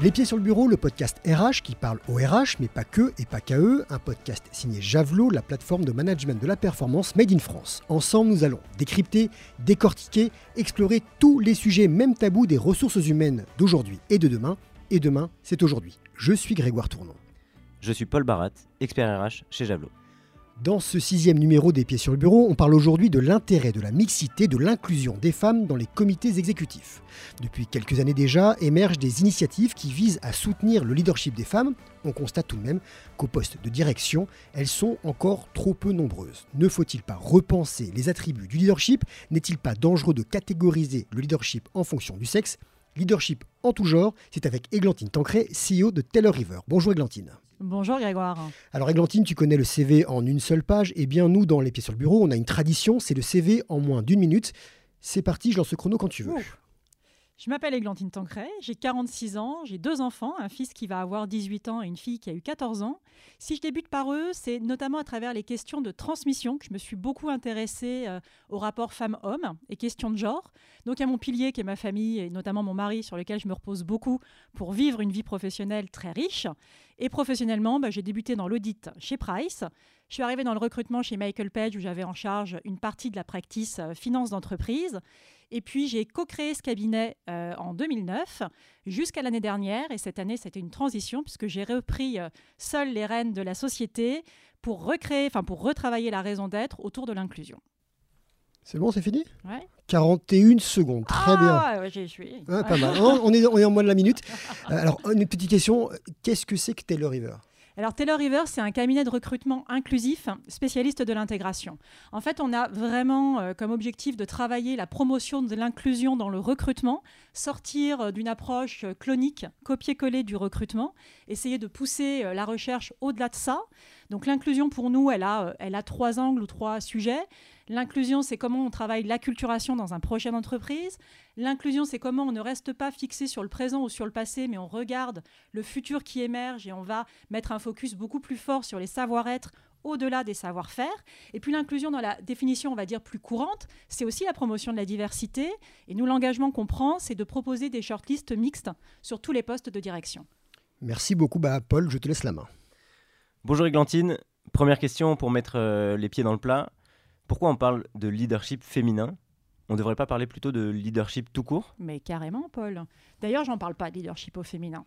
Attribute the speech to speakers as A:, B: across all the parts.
A: Les pieds sur le bureau, le podcast RH qui parle au RH, mais pas que et pas qu'à eux, un podcast signé Javelot, la plateforme de management de la performance made in France. Ensemble, nous allons décrypter, décortiquer, explorer tous les sujets, même tabous des ressources humaines d'aujourd'hui et de demain. Et demain, c'est aujourd'hui. Je suis Grégoire Tournon.
B: Je suis Paul Barat, expert RH chez Javelot.
A: Dans ce sixième numéro des Pieds sur le Bureau, on parle aujourd'hui de l'intérêt de la mixité, de l'inclusion des femmes dans les comités exécutifs. Depuis quelques années déjà, émergent des initiatives qui visent à soutenir le leadership des femmes. On constate tout de même qu'au poste de direction, elles sont encore trop peu nombreuses. Ne faut-il pas repenser les attributs du leadership? N'est-il pas dangereux de catégoriser le leadership en fonction du sexe? Leadership en tout genre, c'est avec Églantine Tancré, CEO de Taylor River. Bonjour Églantine.
C: Bonjour Grégoire.
A: Alors Églantine, tu connais le CV en une seule page. Eh bien nous, dans Les Pieds sur le Bureau, on a une tradition, c'est le CV en moins d'une minute. C'est parti, je lance le chrono quand tu veux.
C: Je m'appelle Églantine Tancret, j'ai 46 ans, j'ai deux enfants, un fils qui va avoir 18 ans et une fille qui a eu 14 ans. Si je débute par eux, c'est notamment à travers les questions de transmission que je me suis beaucoup intéressée euh, au rapport femmes-hommes et questions de genre. Donc a mon pilier qui est ma famille et notamment mon mari sur lequel je me repose beaucoup pour vivre une vie professionnelle très riche. Et professionnellement, bah, j'ai débuté dans l'audit chez Price. Je suis arrivée dans le recrutement chez Michael Page où j'avais en charge une partie de la practice euh, finance d'entreprise. Et puis j'ai co-créé ce cabinet euh, en 2009 jusqu'à l'année dernière. Et cette année, c'était une transition puisque j'ai repris euh, seul les rênes de la société pour recréer, enfin pour retravailler la raison d'être autour de l'inclusion.
A: C'est bon, c'est fini?
C: Ouais.
A: 41 secondes, très
C: ah,
A: bien.
C: Ouais, j'y suis.
A: Pas mal. on, est, on est en moins de la minute. Euh, alors, une petite question. Qu'est-ce que c'est que Taylor River?
C: Alors Taylor River, c'est un cabinet de recrutement inclusif, spécialiste de l'intégration. En fait, on a vraiment euh, comme objectif de travailler la promotion de l'inclusion dans le recrutement, sortir euh, d'une approche euh, clonique, copier-coller du recrutement, essayer de pousser la recherche au-delà de ça. Donc l'inclusion pour nous, elle a, elle a trois angles ou trois sujets. L'inclusion, c'est comment on travaille l'acculturation dans un projet d'entreprise. L'inclusion, c'est comment on ne reste pas fixé sur le présent ou sur le passé, mais on regarde le futur qui émerge et on va mettre un focus beaucoup plus fort sur les savoir-être au-delà des savoir-faire. Et puis l'inclusion dans la définition, on va dire, plus courante, c'est aussi la promotion de la diversité. Et nous, l'engagement qu'on prend, c'est de proposer des shortlists mixtes sur tous les postes de direction.
A: Merci beaucoup, bah, Paul, je te laisse la main.
B: Bonjour Églantine, première question pour mettre euh, les pieds dans le plat. Pourquoi on parle de leadership féminin? On ne devrait pas parler plutôt de leadership tout court?
C: Mais carrément, Paul. D'ailleurs, j'en parle pas de leadership au féminin.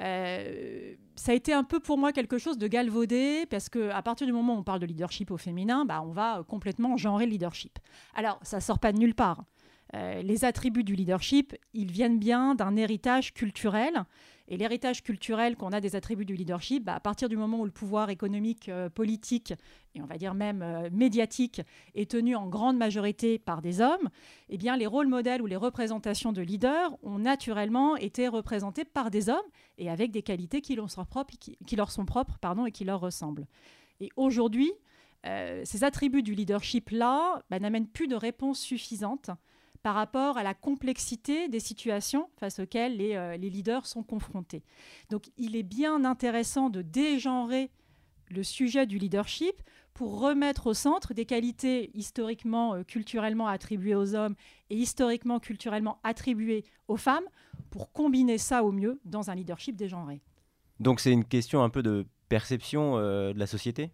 C: Euh, ça a été un peu pour moi quelque chose de galvaudé, parce qu'à partir du moment où on parle de leadership au féminin, bah, on va complètement genrer le leadership. Alors, ça sort pas de nulle part. Euh, les attributs du leadership, ils viennent bien d'un héritage culturel et l'héritage culturel qu'on a des attributs du leadership, bah, à partir du moment où le pouvoir économique, euh, politique et on va dire même euh, médiatique est tenu en grande majorité par des hommes, eh bien les rôles modèles ou les représentations de leaders ont naturellement été représentés par des hommes et avec des qualités qui leur sont propres, pardon, et qui leur ressemblent. Et aujourd'hui, euh, ces attributs du leadership-là bah, n'amènent plus de réponse suffisante par rapport à la complexité des situations face auxquelles euh, les, leaders sont confrontés. Donc il est bien intéressant de dégenrer le sujet du leadership pour remettre au centre des qualités historiquement, euh, culturellement attribuées aux hommes et historiquement, culturellement attribuées aux femmes, pour combiner ça au mieux dans un leadership dégenré.
B: Donc c'est une question un peu de perception euh, de la société?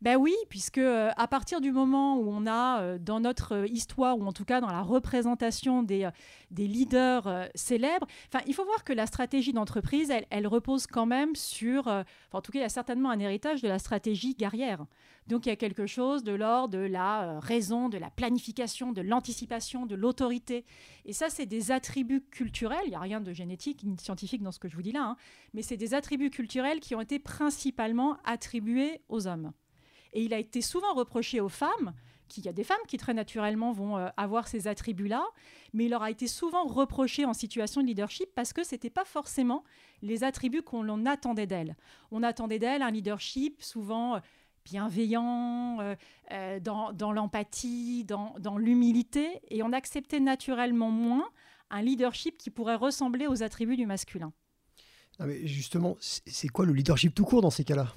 C: Ben oui, puisque euh, à partir du moment où on a euh, dans notre euh, histoire, ou en tout cas dans la représentation des, leaders célèbres, il faut voir que la stratégie d'entreprise, elle, elle, repose quand même sur, en tout cas, il y a certainement un héritage de la stratégie guerrière. Donc il y a quelque chose de l'ordre de la raison, de la planification, de l'anticipation, de l'autorité. Et ça, c'est des attributs culturels. Il n'y a rien de génétique ni de scientifique dans ce que je vous dis là, hein, mais c'est des attributs culturels qui ont été principalement attribués aux hommes. Et il a été souvent reproché aux femmes, qu'il y a des femmes qui très naturellement vont euh, avoir ces attributs-là, mais il leur a été souvent reproché en situation de leadership parce que ce n'était pas forcément les attributs qu'on attendait d'elles. On attendait d'elles un leadership souvent euh, bienveillant, euh, dans, l'empathie, dans, l'humilité, et on acceptait naturellement moins un leadership qui pourrait ressembler aux attributs du masculin.
A: Ah, mais justement, c'est quoi le leadership tout court dans ces cas-là?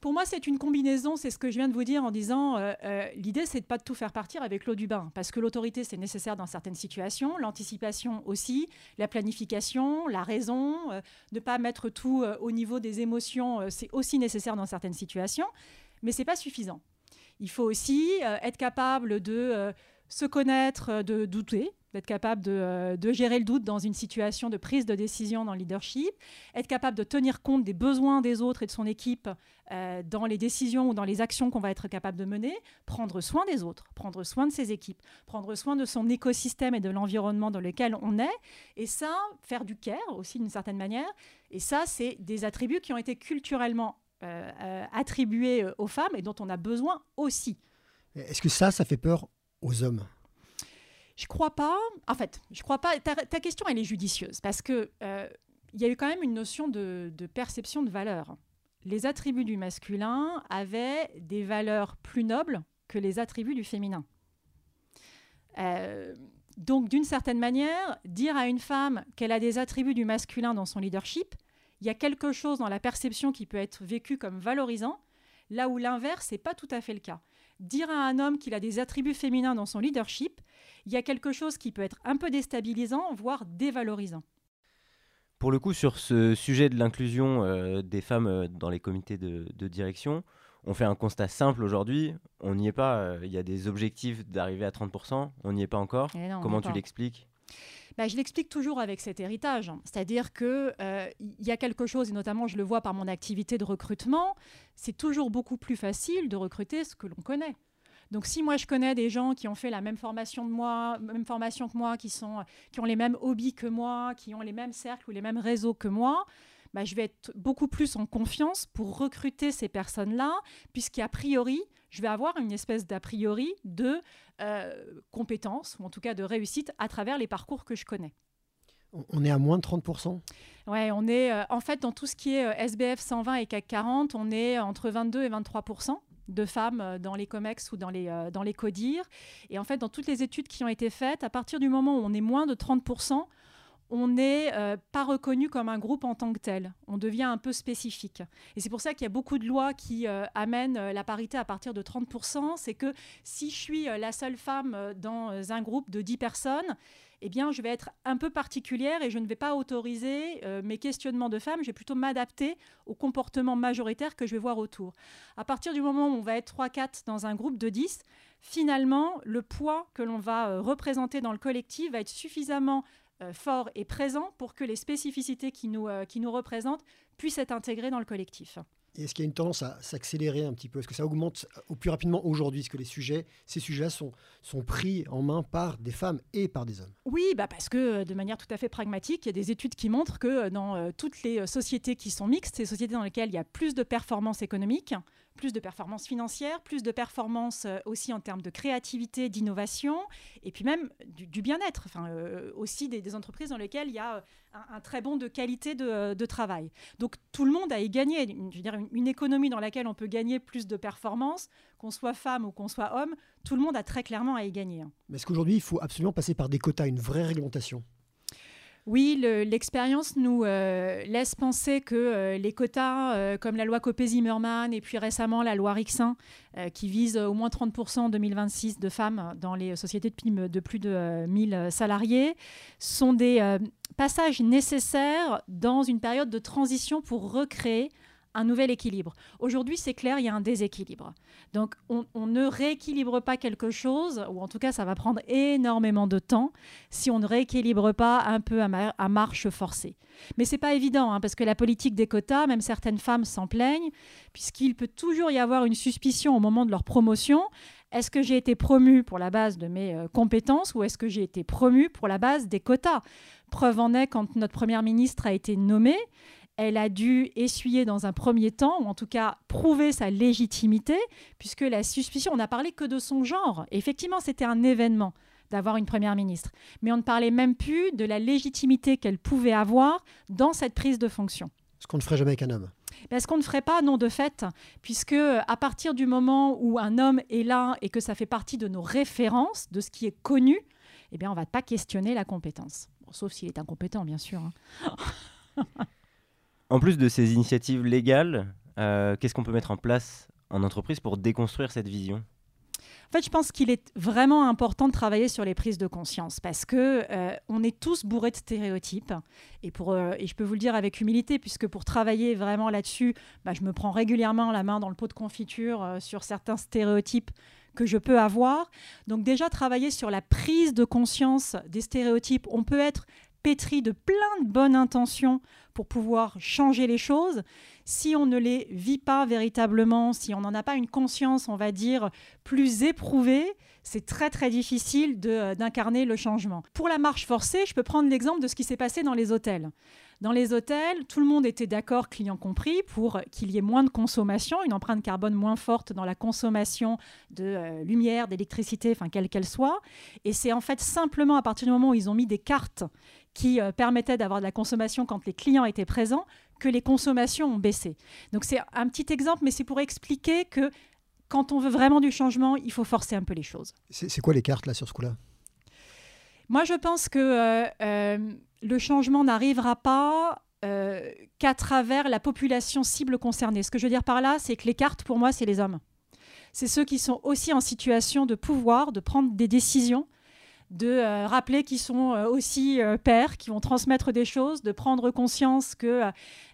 C: Pour moi, c'est une combinaison, c'est ce que je viens de vous dire en disant euh, euh, l'idée, c'est de pas tout faire partir avec l'eau du bain, parce que l'autorité, c'est nécessaire dans certaines situations, l'anticipation aussi, la planification, la raison, euh, ne pas mettre tout au niveau des émotions, c'est aussi nécessaire dans certaines situations, mais c'est pas suffisant. Il faut aussi être capable de se connaître, de douter, d'être capable euh, de, gérer le doute dans une situation de prise de décision dans le leadership, être capable de tenir compte des besoins des autres et de son équipe euh, dans les décisions ou dans les actions qu'on va être capable de mener, prendre soin des autres, prendre soin de ses équipes, prendre soin de son écosystème et de l'environnement dans lequel on est, et ça, faire du care aussi d'une certaine manière, et ça, c'est des attributs qui ont été culturellement euh, attribués aux femmes et dont on a besoin aussi.
A: Est-ce que ça, ça fait peur aux hommes?
C: Je crois pas. En fait, je crois pas. Ta, question, elle est judicieuse parce que euh, il y a eu quand même une notion de, perception de valeur. Les attributs du masculin avaient des valeurs plus nobles que les attributs du féminin. Euh, donc, d'une certaine manière, dire à une femme qu'elle a des attributs du masculin dans son leadership, il y a quelque chose dans la perception qui peut être vécu comme valorisant, là où l'inverse n'est pas tout à fait le cas. Dire à un homme qu'il a des attributs féminins dans son leadership, il y a quelque chose qui peut être un peu déstabilisant, voire dévalorisant.
B: Pour le coup, sur ce sujet de l'inclusion euh, des femmes euh, dans les comités de, direction, on fait un constat simple aujourd'hui. On n'y est pas. Euh, il y a des objectifs d'arriver à 30%. On n'y est pas encore. Eh Comment tu l'expliques?
C: Bah, je l'explique toujours avec cet héritage. C'est-à-dire qu'il il y a quelque chose, et notamment je le vois par mon activité de recrutement, c'est toujours beaucoup plus facile de recruter ce que l'on connaît. Donc si moi je connais des gens qui ont fait la même formation de moi, même formation que moi, qui ont les mêmes hobbies que moi, qui ont les mêmes cercles ou les mêmes réseaux que moi, bah, je vais être beaucoup plus en confiance pour recruter ces personnes-là, puisqu'a priori, je vais avoir une espèce d'a priori de euh, compétence, ou en tout cas de réussite, à travers les parcours que je connais.
A: On est à moins de 30%
C: Ouais, on est euh, en fait dans tout ce qui est euh, SBF 120 et CAC 40, on est entre 22 et 23% de femmes euh, dans les COMEX ou dans les, euh, dans les CODIR. Et en fait, dans toutes les études qui ont été faites, à partir du moment où on est moins de 30%, on n'est euh, pas reconnu comme un groupe en tant que tel. On devient un peu spécifique. Et c'est pour ça qu'il y a beaucoup de lois qui amènent la parité à partir de 30%. C'est que si je suis la seule femme dans un groupe de 10 personnes, eh bien, je vais être un peu particulière et je ne vais pas autoriser euh, mes questionnements de femmes, je vais plutôt m'adapter au comportement majoritaire que je vais voir autour. À partir du moment où on va être 3-4 dans un groupe de 10, finalement, le poids que l'on va euh, représenter dans le collectif va être suffisamment euh, fort et présent pour que les spécificités qui nous, qui nous représentent puissent être intégrées dans le collectif.
A: Est-ce qu'il y a une tendance à s'accélérer un petit peu? Est-ce que ça augmente au plus rapidement aujourd'hui Est-ce que les sujets, ces sujets-là sont, sont pris en main par des femmes et par des hommes?
C: Oui, bah parce que euh, de manière tout à fait pragmatique, il y a des études qui montrent que euh, dans euh, toutes les sociétés qui sont mixtes, ces sociétés dans lesquelles il y a plus de performance économique, plus de performance financière, plus de performance aussi en termes de créativité, d'innovation, et puis même du, bien-être, enfin, aussi des, entreprises dans lesquelles il y a un, très bon de qualité de, travail. Donc tout le monde a y gagné. Je veux dire, une, économie dans laquelle on peut gagner plus de performance, qu'on soit femme ou qu'on soit homme, tout le monde a très clairement à y gagner. Hein.
A: Mais est-ce qu'aujourd'hui, il faut absolument passer par des quotas, une vraie réglementation?
C: Oui, l'expérience nous euh, laisse penser que euh, les quotas, euh, comme la loi Copé-Zimmermann et puis récemment la loi Rixin, qui vise au moins 30% en 2026 de femmes dans les sociétés de, de plus de 1000 salariés, sont des passages nécessaires dans une période de transition pour recréer un nouvel équilibre. Aujourd'hui, c'est clair, il y a un déséquilibre. Donc, on, ne rééquilibre pas quelque chose, ou en tout cas, ça va prendre énormément de temps si on ne rééquilibre pas un peu à, marche forcée. Mais c'est pas évident, hein, parce que la politique des quotas, même certaines femmes s'en plaignent, puisqu'il peut toujours y avoir une suspicion au moment de leur promotion. Est-ce que j'ai été promue pour la base de mes euh, compétences ou est-ce que j'ai été promue pour la base des quotas? Preuve en est quand notre première ministre a été nommée, elle a dû essuyer dans un premier temps, ou en tout cas prouver sa légitimité, puisque la suspicion, on n'a parlé que de son genre. effectivement, c'était un événement d'avoir une première ministre. Mais on ne parlait même plus de la légitimité qu'elle pouvait avoir dans cette prise de fonction.
A: Ce qu'on ne ferait jamais avec un homme.
C: Ben, ce qu'on ne ferait pas, non, de fait, puisque à partir du moment où un homme est là et que ça fait partie de nos références, de ce qui est connu, eh bien, on ne va pas questionner la compétence. sauf s'il est incompétent, bien sûr. Hein.
B: En plus de ces initiatives légales, Qu'est-ce qu'on peut mettre en place en entreprise pour déconstruire cette vision?
C: En fait, je pense qu'il est vraiment important de travailler sur les prises de conscience parce que euh, on est tous bourrés de stéréotypes. Et, pour, euh, et je peux vous le dire avec humilité, puisque pour travailler vraiment là-dessus, bah, je me prends régulièrement la main dans le pot de confiture euh, sur certains stéréotypes que je peux avoir. Donc déjà, travailler sur la prise de conscience des stéréotypes. On peut être pétri de plein de bonnes intentions pour pouvoir changer les choses. Si on ne les vit pas véritablement, si on n'en a pas une conscience, on va dire, plus éprouvée, c'est très très difficile d'incarner le changement. Pour la marche forcée, je peux prendre l'exemple de ce qui s'est passé dans les hôtels. Dans les hôtels, tout le monde était d'accord, clients compris, pour qu'il y ait moins de consommation, une empreinte carbone moins forte dans la consommation de euh, lumière, d'électricité, enfin quelle qu'elle soit. Et c'est en fait simplement à partir du moment où ils ont mis des cartes qui euh, permettaient d'avoir de la consommation quand les clients étaient présents que les consommations ont baissé. Donc c'est un petit exemple, mais c'est pour expliquer que quand on veut vraiment du changement, il faut forcer un peu les choses.
A: C'est quoi les cartes là sur ce coup-là?
C: Moi, je pense que euh, euh, le changement n'arrivera pas euh, qu'à travers la population cible concernée. Ce que je veux dire par là, c'est que les cartes, pour moi, c'est les hommes. C'est ceux qui sont aussi en situation de pouvoir, de prendre des décisions, de rappeler qu'ils sont aussi pères, qui vont transmettre des choses, de prendre conscience que,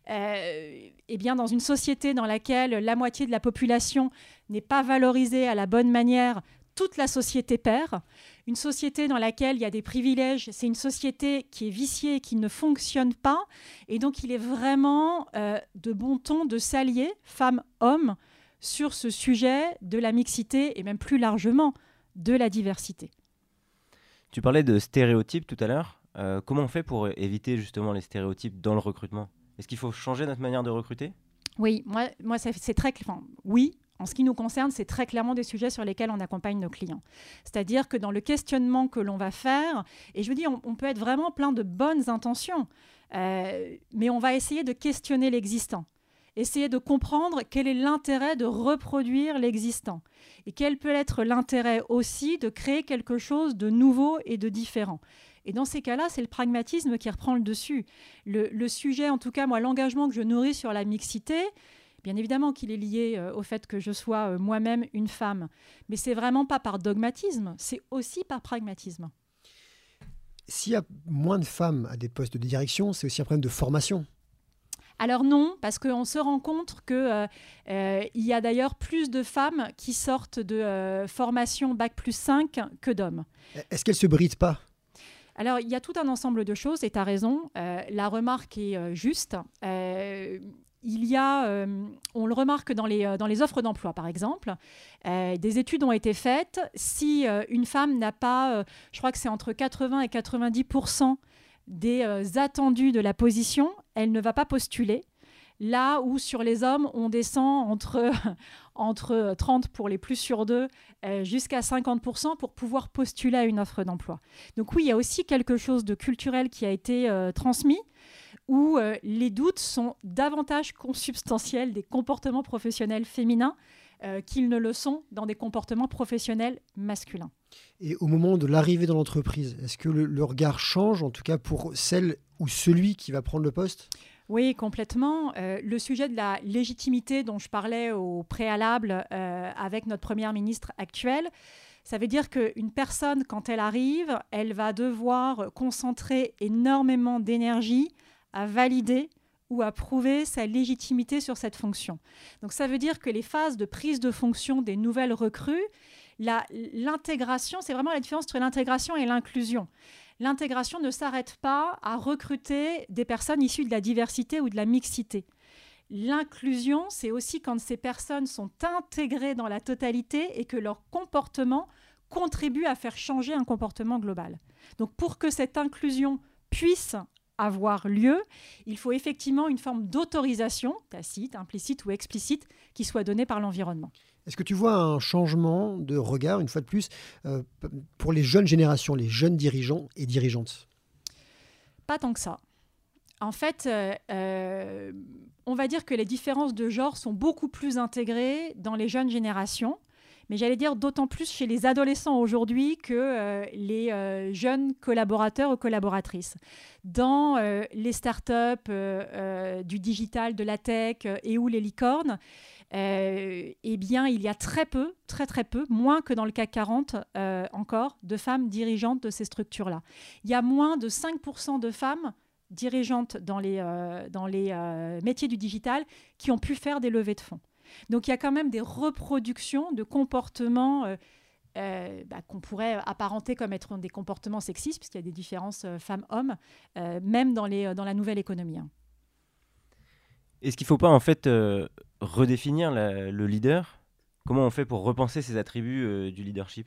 C: eh bien, dans une société dans laquelle la moitié de la population n'est pas valorisée à la bonne manière, toute la société perd. Une société dans laquelle il y a des privilèges, c'est une société qui est viciée, qui ne fonctionne pas. Et donc, il est vraiment euh, de bon ton de s'allier, femmes, hommes, sur ce sujet de la mixité et même plus largement de la diversité.
B: Tu parlais de stéréotypes tout à l'heure. Euh, comment on fait pour éviter justement les stéréotypes dans le recrutement? Est-ce qu'il faut changer notre manière de recruter?
C: Oui, moi, moi c'est très clair. oui, en ce qui nous concerne, c'est très clairement des sujets sur lesquels on accompagne nos clients. C'est-à-dire que dans le questionnement que l'on va faire, et je vous dis, on, peut être vraiment plein de bonnes intentions, euh, mais on va essayer de questionner l'existant essayer de comprendre quel est l'intérêt de reproduire l'existant et quel peut être l'intérêt aussi de créer quelque chose de nouveau et de différent. Et dans ces cas-là, c'est le pragmatisme qui reprend le dessus. Le, le, sujet, en tout cas, moi, l'engagement que je nourris sur la mixité, Bien évidemment qu'il est lié euh, au fait que je sois euh, moi-même une femme, mais c'est vraiment pas par dogmatisme, c'est aussi par pragmatisme.
A: S'il y a moins de femmes à des postes de direction, c'est aussi un problème de formation.
C: Alors non, parce qu'on se rend compte qu'il euh, y a d'ailleurs plus de femmes qui sortent de formation Bac plus 5 que d'hommes.
A: Est-ce qu'elles ne se brident pas?
C: Alors, il y a tout un ensemble de choses, et tu as raison, la remarque est juste il y a, euh, on le remarque dans les, euh, dans les offres d'emploi par exemple, euh, des études ont été faites. Si une femme n'a pas, je crois que c'est entre 80 et 90% des attendus de la position, elle ne va pas postuler. Là où sur les hommes, on descend entre, entre 30 pour les plus sur deux jusqu'à 50% pour pouvoir postuler à une offre d'emploi. Donc oui, il y a aussi quelque chose de culturel qui a été transmis où euh, les doutes sont davantage consubstantiels des comportements professionnels féminins euh, qu'ils ne le sont dans des comportements professionnels masculins.
A: Et au moment de l'arrivée dans l'entreprise, est-ce que le, regard change, en tout cas pour celle ou celui qui va prendre le poste?
C: Oui, complètement. Euh, le sujet de la légitimité dont je parlais au préalable avec notre première ministre actuelle, ça veut dire qu'une personne, quand elle arrive, elle va devoir concentrer énormément d'énergie à valider ou à prouver sa légitimité sur cette fonction. Donc ça veut dire que les phases de prise de fonction des nouvelles recrues, l'intégration, c'est vraiment la différence entre l'intégration et l'inclusion. L'intégration ne s'arrête pas à recruter des personnes issues de la diversité ou de la mixité. L'inclusion, c'est aussi quand ces personnes sont intégrées dans la totalité et que leur comportement contribue à faire changer un comportement global. Donc pour que cette inclusion puisse avoir lieu, il faut effectivement une forme d'autorisation, tacite, implicite ou explicite, qui soit donnée par l'environnement.
A: Est-ce que tu vois un changement de regard, une fois de plus, euh, pour les jeunes générations, les jeunes dirigeants et dirigeantes?
C: Pas tant que ça. En fait, euh, euh, on va dire que les différences de genre sont beaucoup plus intégrées dans les jeunes générations, mais j'allais dire d'autant plus chez les adolescents aujourd'hui que euh, les euh, jeunes collaborateurs ou collaboratrices. Dans euh, les startups du digital, de la tech et ou les licornes, eh bien, il y a très peu, très très peu, moins que dans le CAC 40 encore, de femmes dirigeantes de ces structures-là. Il y a moins de 5% de femmes dirigeantes dans les, dans les métiers du digital qui ont pu faire des levées de fonds. Donc il y a quand même des reproductions de comportements euh, euh, bah, qu'on pourrait apparenter comme être des comportements sexistes, puisqu'il y a des différences euh, femmes-hommes, même dans, les, dans la nouvelle économie. Hein.
B: Est-ce qu'il ne faut pas en fait redéfinir le leader? Comment on fait pour repenser ces attributs du leadership?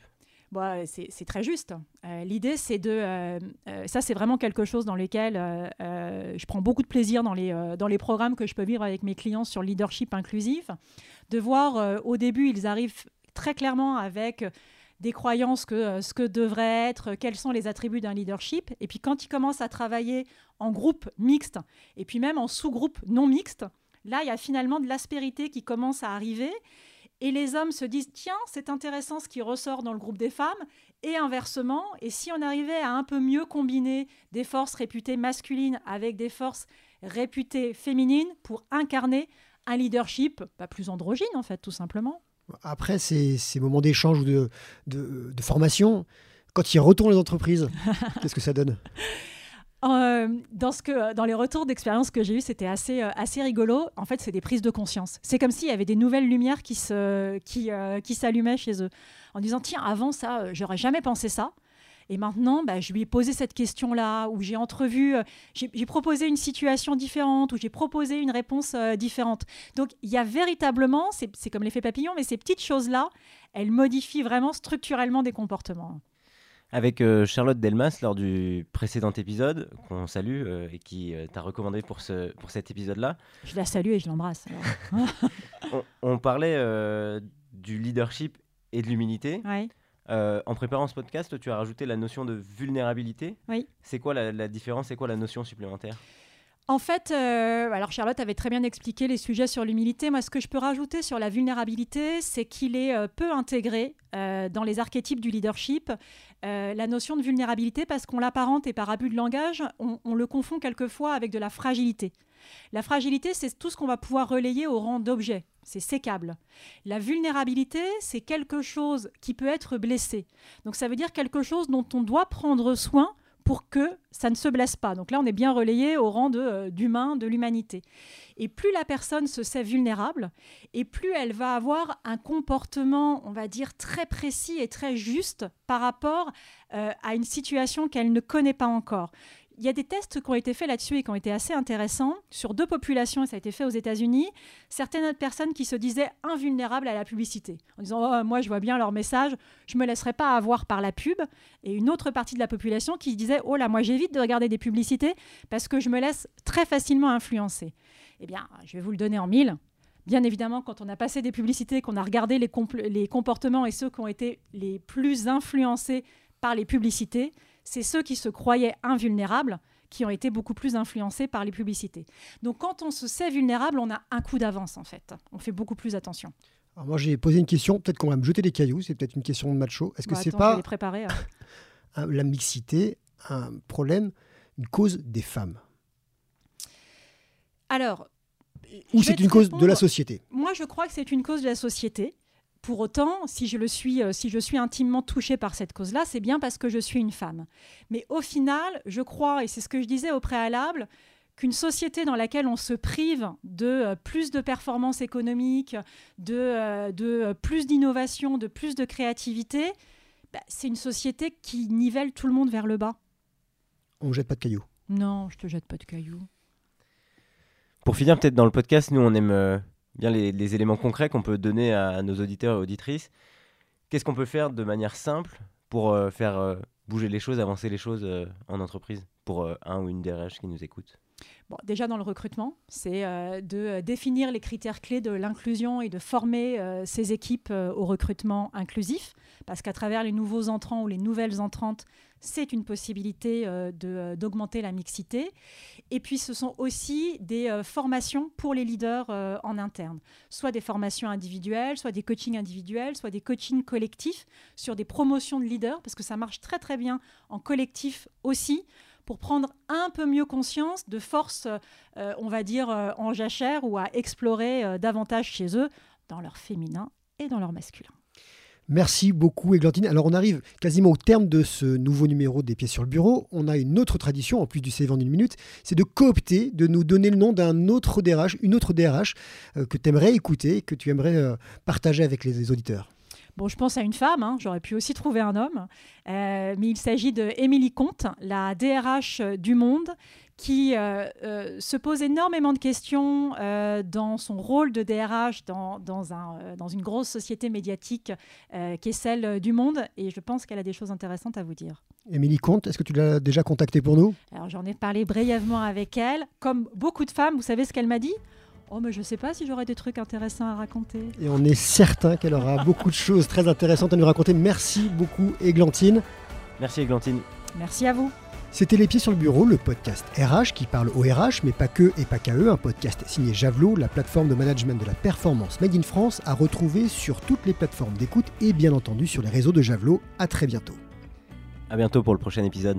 C: Bah, c'est très juste. Euh, l'idée, c'est de... Euh, ça, c'est vraiment quelque chose dans lequel je prends beaucoup de plaisir dans les, dans les programmes que je peux vivre avec mes clients sur leadership inclusif, de voir au début, ils arrivent très clairement avec des croyances que ce que devrait être, quels sont les attributs d'un leadership. Et puis quand ils commencent à travailler en groupe mixte, et puis même en sous-groupe non mixte, là, il y a finalement de l'aspérité qui commence à arriver. Et les hommes se disent, tiens, c'est intéressant ce qui ressort dans le groupe des femmes, et inversement, et si on arrivait à un peu mieux combiner des forces réputées masculines avec des forces réputées féminines pour incarner un leadership pas plus androgyne, en fait, tout simplement.
A: Après ces, ces moments d'échange ou de, de, de formation, quand ils retournent les entreprises, qu'est-ce que ça donne?
C: Euh, dans, les retours d'expérience que j'ai eu, c'était assez, euh, assez rigolo. En fait, c'est des prises de conscience. C'est comme s'il y avait des nouvelles lumières qui, euh, s'allumaient chez eux. En disant, tiens, avant ça, j'aurais jamais pensé ça. Et maintenant, bah, je lui ai posé cette question-là, où j'ai entrevu, j'ai, proposé une situation différente, où j'ai proposé une réponse différente. Donc, il y a véritablement, c'est comme l'effet papillon, mais ces petites choses-là, elles modifient vraiment structurellement des comportements
B: avec euh, Charlotte Delmas lors du précédent épisode, qu'on salue euh, et qui euh, t'a recommandé pour, ce, pour cet épisode-là.
C: Je la salue et je l'embrasse.
B: on, parlait du leadership et de l'humilité. en préparant ce podcast, tu as rajouté la notion de vulnérabilité.
C: Oui.
B: C'est quoi la, la différence C'est quoi la notion supplémentaire?
C: En fait, euh, alors Charlotte avait très bien expliqué les sujets sur l'humilité. Moi, ce que je peux rajouter sur la vulnérabilité, c'est qu'il est, euh, peu intégré euh, dans les archétypes du leadership. la notion de vulnérabilité, parce qu'on l'apparente et par abus de langage, on, le confond quelquefois avec de la fragilité. La fragilité, c'est tout ce qu'on va pouvoir relayer au rang d'objet. C'est sécable. La vulnérabilité, c'est quelque chose qui peut être blessé. Donc ça veut dire quelque chose dont on doit prendre soin pour que ça ne se blesse pas. Donc là, on est bien relayé au rang euh, d'humain, de, l'humanité. Et plus la personne se sait vulnérable, et plus elle va avoir un comportement, on va dire, très précis et très juste par rapport euh, à une situation qu'elle ne connaît pas encore il y a des tests qui ont été faits là-dessus et qui ont été assez intéressants sur deux populations, et ça a été fait aux États-Unis. Certaines personnes qui se disaient invulnérables à la publicité, en disant oh, Moi, je vois bien leur message, je ne me laisserai pas avoir par la pub. Et une autre partie de la population qui disait Oh là, moi, j'évite de regarder des publicités parce que je me laisse très facilement influencer. Eh bien, je vais vous le donner en mille. Bien évidemment, quand on a passé des publicités, qu'on a regardé les, les comportements et ceux qui ont été les plus influencés par les publicités, c'est ceux qui se croyaient invulnérables qui ont été beaucoup plus influencés par les publicités. Donc quand on se sait vulnérable, on a un coup d'avance en fait. On fait beaucoup plus attention.
A: Alors moi j'ai posé une question, peut-être qu'on va me jeter des cailloux, c'est peut-être une question de macho. Est-ce que
C: bah,
A: c'est pas
C: hein.
A: la mixité un problème, une cause des femmes?
C: Alors,
A: ou c'est une cause de la société?
C: Moi je crois que c'est une cause de la société. Pour autant, si je, le suis, euh, si je suis intimement touchée par cette cause-là, c'est bien parce que je suis une femme. Mais au final, je crois, et c'est ce que je disais au préalable, qu'une société dans laquelle on se prive de euh, plus de performances économiques, de, euh, de plus d'innovation, de plus de créativité, bah, c'est une société qui nivelle tout le monde vers le bas.
A: On ne jette pas de cailloux.
C: Non, je te jette pas de cailloux.
B: Pour finir, peut-être dans le podcast, nous, on aime bien les, éléments concrets qu'on peut donner à, nos auditeurs et auditrices. Qu'est-ce qu'on peut faire de manière simple pour euh, faire euh, bouger les choses, avancer les choses euh, en entreprise pour un ou une DRH qui nous écoute?
C: Bon, déjà dans le recrutement, c'est de définir les critères clés de l'inclusion et de former ces équipes au recrutement inclusif, parce qu'à travers les nouveaux entrants ou les nouvelles entrantes, c'est une possibilité euh, euh, d'augmenter la mixité. Et puis, ce sont aussi des euh, formations pour les leaders en interne, soit des formations individuelles, soit des coachings individuels, soit des coachings collectifs sur des promotions de leaders, parce que ça marche très très bien en collectif aussi pour prendre un peu mieux conscience de forces, on va dire, en jachère ou à explorer davantage chez eux dans leur féminin et dans leur masculin.
A: Merci beaucoup, Églantine. Alors, on arrive quasiment au terme de ce nouveau numéro des pièces sur le bureau. On a une autre tradition, en plus du CV en une minute, c'est de coopter, de nous donner le nom d'un autre DRH, une autre DRH euh, que tu aimerais écouter, que tu aimerais euh, partager avec les, auditeurs.
C: Bon, je pense à une femme, hein. j'aurais pu aussi trouver un homme, euh, mais il s'agit de Émilie Comte, la DRH du Monde, qui euh, euh, se pose énormément de questions euh, dans son rôle de DRH dans, dans, un, dans une grosse société médiatique qui est celle du monde. Et je pense qu'elle a des choses intéressantes à vous dire.
A: Émilie Comte, est-ce que tu l'as déjà contactée pour nous?
C: Alors j'en ai parlé brièvement avec elle. Comme beaucoup de femmes, vous savez ce qu'elle m'a dit? Oh, mais je ne sais pas si j'aurai des trucs intéressants à raconter.
A: Et on est certain qu'elle aura beaucoup de choses très intéressantes à nous raconter. Merci beaucoup, Églantine.
B: Merci, Églantine.
C: Merci à vous.
A: C'était Les Pieds sur le Bureau, le podcast RH qui parle au RH, mais pas que et pas qu'à eux. Un podcast signé Javelot, la plateforme de management de la performance Made in France, à retrouver sur toutes les plateformes d'écoute et bien entendu sur les réseaux de Javelot. À très bientôt.
B: À bientôt pour le prochain épisode.